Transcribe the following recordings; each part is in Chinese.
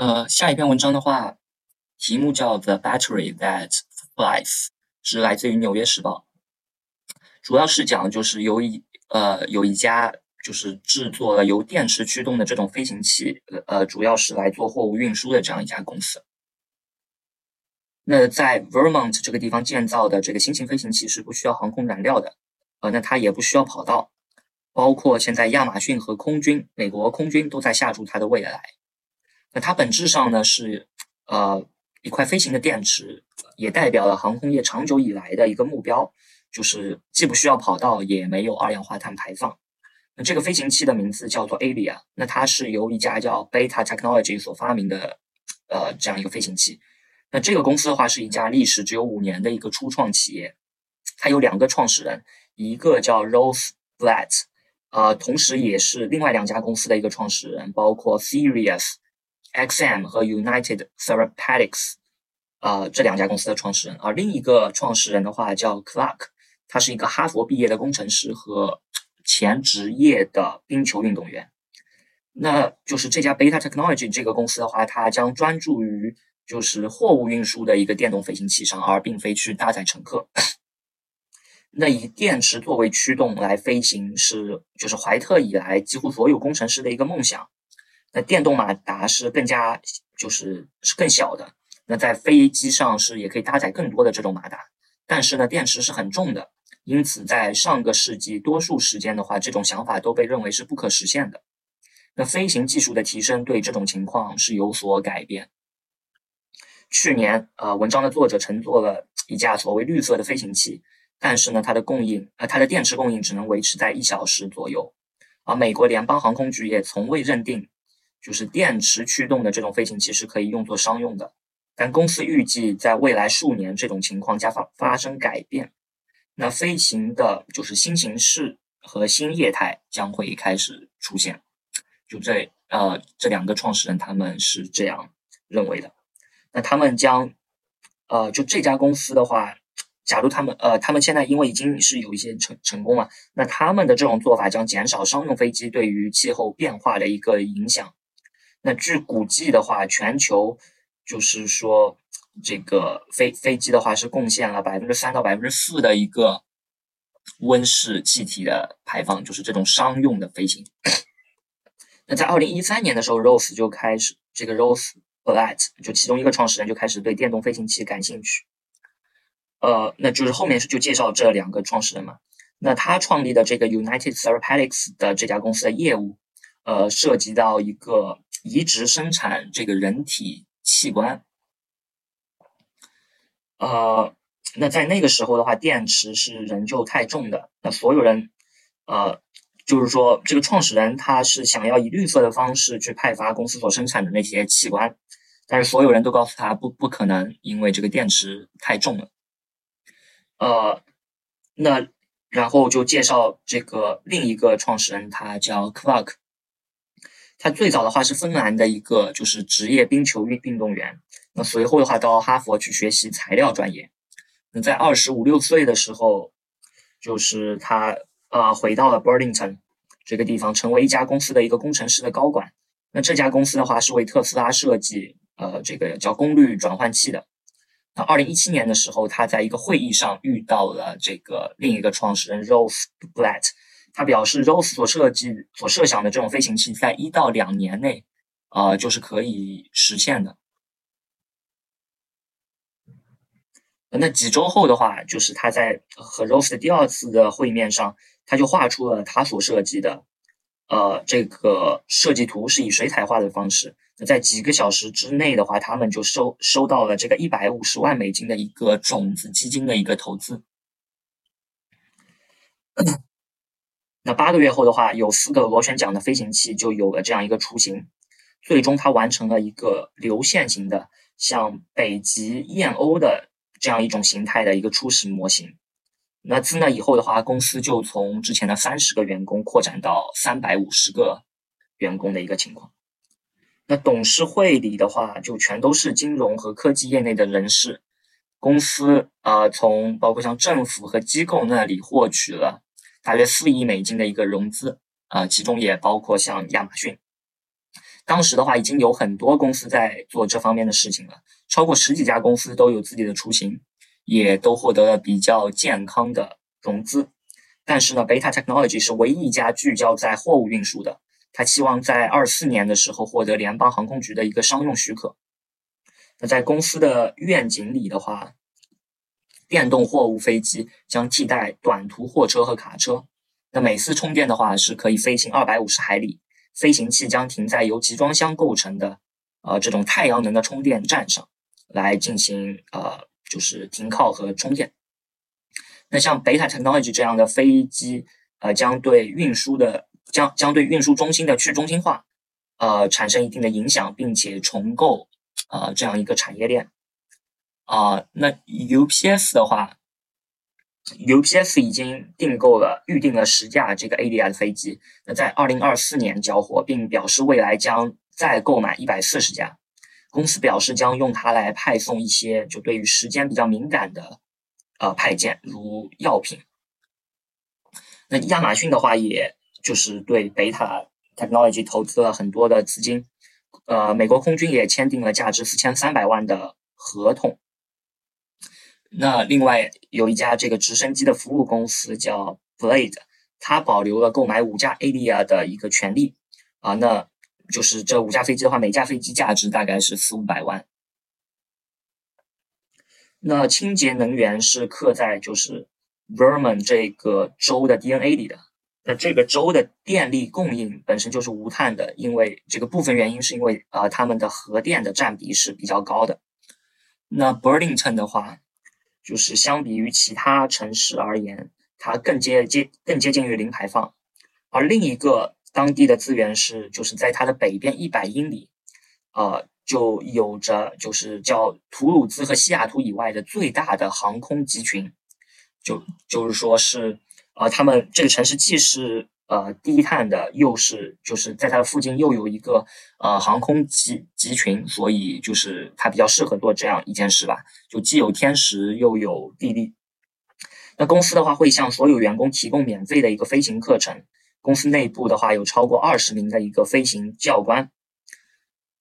呃，下一篇文章的话，题目叫 The Battery That Flies，是来自于《纽约时报》，主要是讲就是有一呃有一家就是制作了由电池驱动的这种飞行器，呃，主要是来做货物运输的这样一家公司。那在 Vermont 这个地方建造的这个新型飞行器是不需要航空燃料的，呃，那它也不需要跑道，包括现在亚马逊和空军，美国空军都在下注它的未来。那它本质上呢是，呃，一块飞行的电池，也代表了航空业长久以来的一个目标，就是既不需要跑道，也没有二氧化碳排放。那这个飞行器的名字叫做 Avia，那它是由一家叫 Beta Technology 所发明的，呃，这样一个飞行器。那这个公司的话是一家历史只有五年的一个初创企业，它有两个创始人，一个叫 Rose Blatt，呃，同时也是另外两家公司的一个创始人，包括 Serious。XM 和 United Therapeutics，呃，这两家公司的创始人，而另一个创始人的话叫 Clark，他是一个哈佛毕业的工程师和前职业的冰球运动员。那就是这家 Beta Technology 这个公司的话，它将专注于就是货物运输的一个电动飞行器上，而并非去搭载乘客。那以电池作为驱动来飞行，是就是怀特以来几乎所有工程师的一个梦想。那电动马达是更加就是是更小的，那在飞机上是也可以搭载更多的这种马达，但是呢电池是很重的，因此在上个世纪多数时间的话，这种想法都被认为是不可实现的。那飞行技术的提升对这种情况是有所改变。去年，呃，文章的作者乘坐了一架所谓绿色的飞行器，但是呢它的供应，呃它的电池供应只能维持在一小时左右，而美国联邦航空局也从未认定。就是电池驱动的这种飞行器是可以用作商用的，但公司预计在未来数年这种情况将发发生改变。那飞行的就是新形式和新业态将会开始出现。就这呃这两个创始人他们是这样认为的。那他们将呃就这家公司的话，假如他们呃他们现在因为已经是有一些成成功了，那他们的这种做法将减少商用飞机对于气候变化的一个影响。那据估计的话，全球就是说，这个飞飞机的话是贡献了百分之三到百分之四的一个温室气体的排放，就是这种商用的飞行。那在二零一三年的时候，Rose 就开始这个 Rose Blatt 就其中一个创始人就开始对电动飞行器感兴趣。呃，那就是后面是就介绍这两个创始人嘛。那他创立的这个 United Therapeutics 的这家公司的业务，呃，涉及到一个。移植生产这个人体器官，呃，那在那个时候的话，电池是仍旧太重的。那所有人，呃，就是说，这个创始人他是想要以绿色的方式去派发公司所生产的那些器官，但是所有人都告诉他不不可能，因为这个电池太重了。呃，那然后就介绍这个另一个创始人，他叫 Clark。他最早的话是芬兰的一个就是职业冰球运运动员，那随后的话到哈佛去学习材料专业。那在二十五六岁的时候，就是他呃回到了 Burlington 这个地方，成为一家公司的一个工程师的高管。那这家公司的话是为特斯拉设计呃这个叫功率转换器的。那二零一七年的时候，他在一个会议上遇到了这个另一个创始人 Rose Blatt。他表示，Rose 所设计、所设想的这种飞行器，在一到两年内，呃，就是可以实现的。那几周后的话，就是他在和 Rose 的第二次的会面上，他就画出了他所设计的，呃，这个设计图是以水彩画的方式。那在几个小时之内的话，他们就收收到了这个一百五十万美金的一个种子基金的一个投资。那八个月后的话，有四个螺旋桨的飞行器就有了这样一个雏形。最终，它完成了一个流线型的，像北极燕鸥的这样一种形态的一个初始模型。那自那以后的话，公司就从之前的三十个员工扩展到三百五十个员工的一个情况。那董事会里的话，就全都是金融和科技业内的人士。公司啊，从包括像政府和机构那里获取了。大约四亿美金的一个融资，啊，其中也包括像亚马逊。当时的话已经有很多公司在做这方面的事情了，超过十几家公司都有自己的雏形，也都获得了比较健康的融资。但是呢，Beta Technology 是唯一一家聚焦在货物运输的，他希望在二四年的时候获得联邦航空局的一个商用许可。那在公司的愿景里的话，电动货物飞机将替代短途货车和卡车。那每次充电的话是可以飞行二百五十海里，飞行器将停在由集装箱构成的呃这种太阳能的充电站上，来进行呃就是停靠和充电。那像北塔 technology 这样的飞机，呃将对运输的将将对运输中心的去中心化，呃产生一定的影响，并且重构呃这样一个产业链。啊，那 UPS 的话，UPS 已经订购了、预定了十架这个 ADR 的飞机，那在二零二四年交货，并表示未来将再购买一百四十架。公司表示将用它来派送一些就对于时间比较敏感的呃派件，如药品。那亚马逊的话，也就是对贝塔 technology 投资了很多的资金，呃，美国空军也签订了价值四千三百万的合同。那另外有一家这个直升机的服务公司叫 Blade，它保留了购买五架 Adia 的一个权利啊，那就是这五架飞机的话，每架飞机价值大概是四五百万。那清洁能源是刻在就是 Vermont 这个州的 DNA 里的，那这个州的电力供应本身就是无碳的，因为这个部分原因是因为啊他们的核电的占比是比较高的。那 Burlington 的话。就是相比于其他城市而言，它更接接更接近于零排放。而另一个当地的资源是，就是在它的北边一百英里，呃，就有着就是叫图鲁兹和西雅图以外的最大的航空集群，就就是说是，呃，他们这个城市既是。呃，低碳的又是就是在它的附近又有一个呃航空集集群，所以就是它比较适合做这样一件事吧。就既有天时又有地利。那公司的话会向所有员工提供免费的一个飞行课程。公司内部的话有超过二十名的一个飞行教官。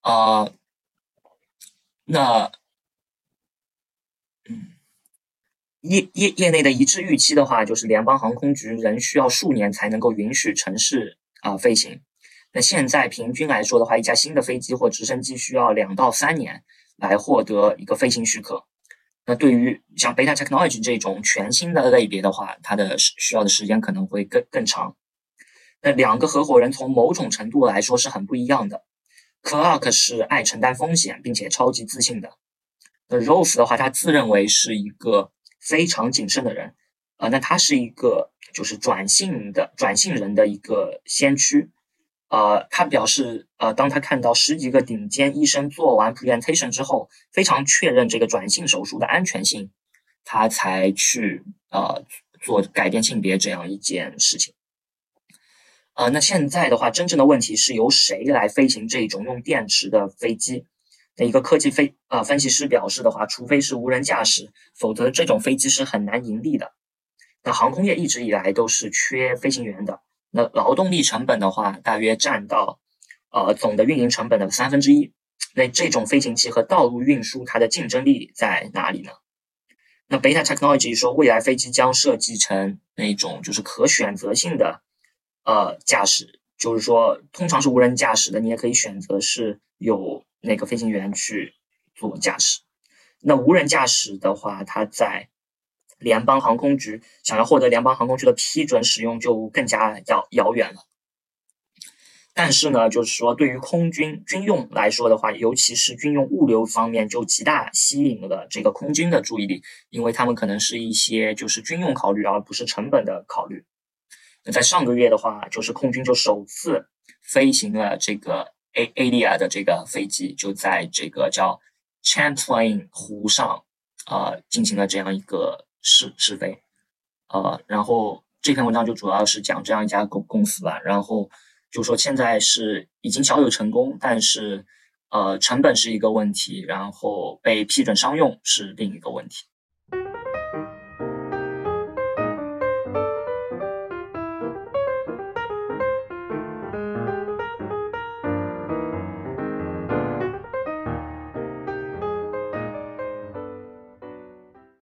啊，那业业业内的一致预期的话，就是联邦航空局仍需要数年才能够允许城市啊飞行。那现在平均来说的话，一架新的飞机或直升机需要两到三年来获得一个飞行许可。那对于像 Beta Technology 这种全新的类别的话，它的需要的时间可能会更更长。那两个合伙人从某种程度来说是很不一样的。Clark 是爱承担风险并且超级自信的。那 Rose 的话，他自认为是一个。非常谨慎的人，啊，那他是一个就是转性的转性人的一个先驱，呃，他表示，呃，当他看到十几个顶尖医生做完 presentation 之后，非常确认这个转性手术的安全性，他才去呃做改变性别这样一件事情，啊，那现在的话，真正的问题是由谁来飞行这种用电池的飞机？一个科技飞啊分析师表示的话，除非是无人驾驶，否则这种飞机是很难盈利的。那航空业一直以来都是缺飞行员的。那劳动力成本的话，大约占到呃总的运营成本的三分之一。那这种飞行器和道路运输它的竞争力在哪里呢？那 Beta Technology 说，未来飞机将设计成那种就是可选择性的呃驾驶，就是说通常是无人驾驶的，你也可以选择是有。那个飞行员去做驾驶，那无人驾驶的话，他在联邦航空局想要获得联邦航空局的批准使用就更加遥遥远了。但是呢，就是说对于空军军用来说的话，尤其是军用物流方面，就极大吸引了这个空军的注意力，因为他们可能是一些就是军用考虑，而不是成本的考虑。那在上个月的话，就是空军就首次飞行了这个。A A D A 的这个飞机就在这个叫 Champlain 湖上啊进行了这样一个试试飞，呃，然后这篇文章就主要是讲这样一家公公司吧，然后就说现在是已经小有成功，但是呃成本是一个问题，然后被批准商用是另一个问题。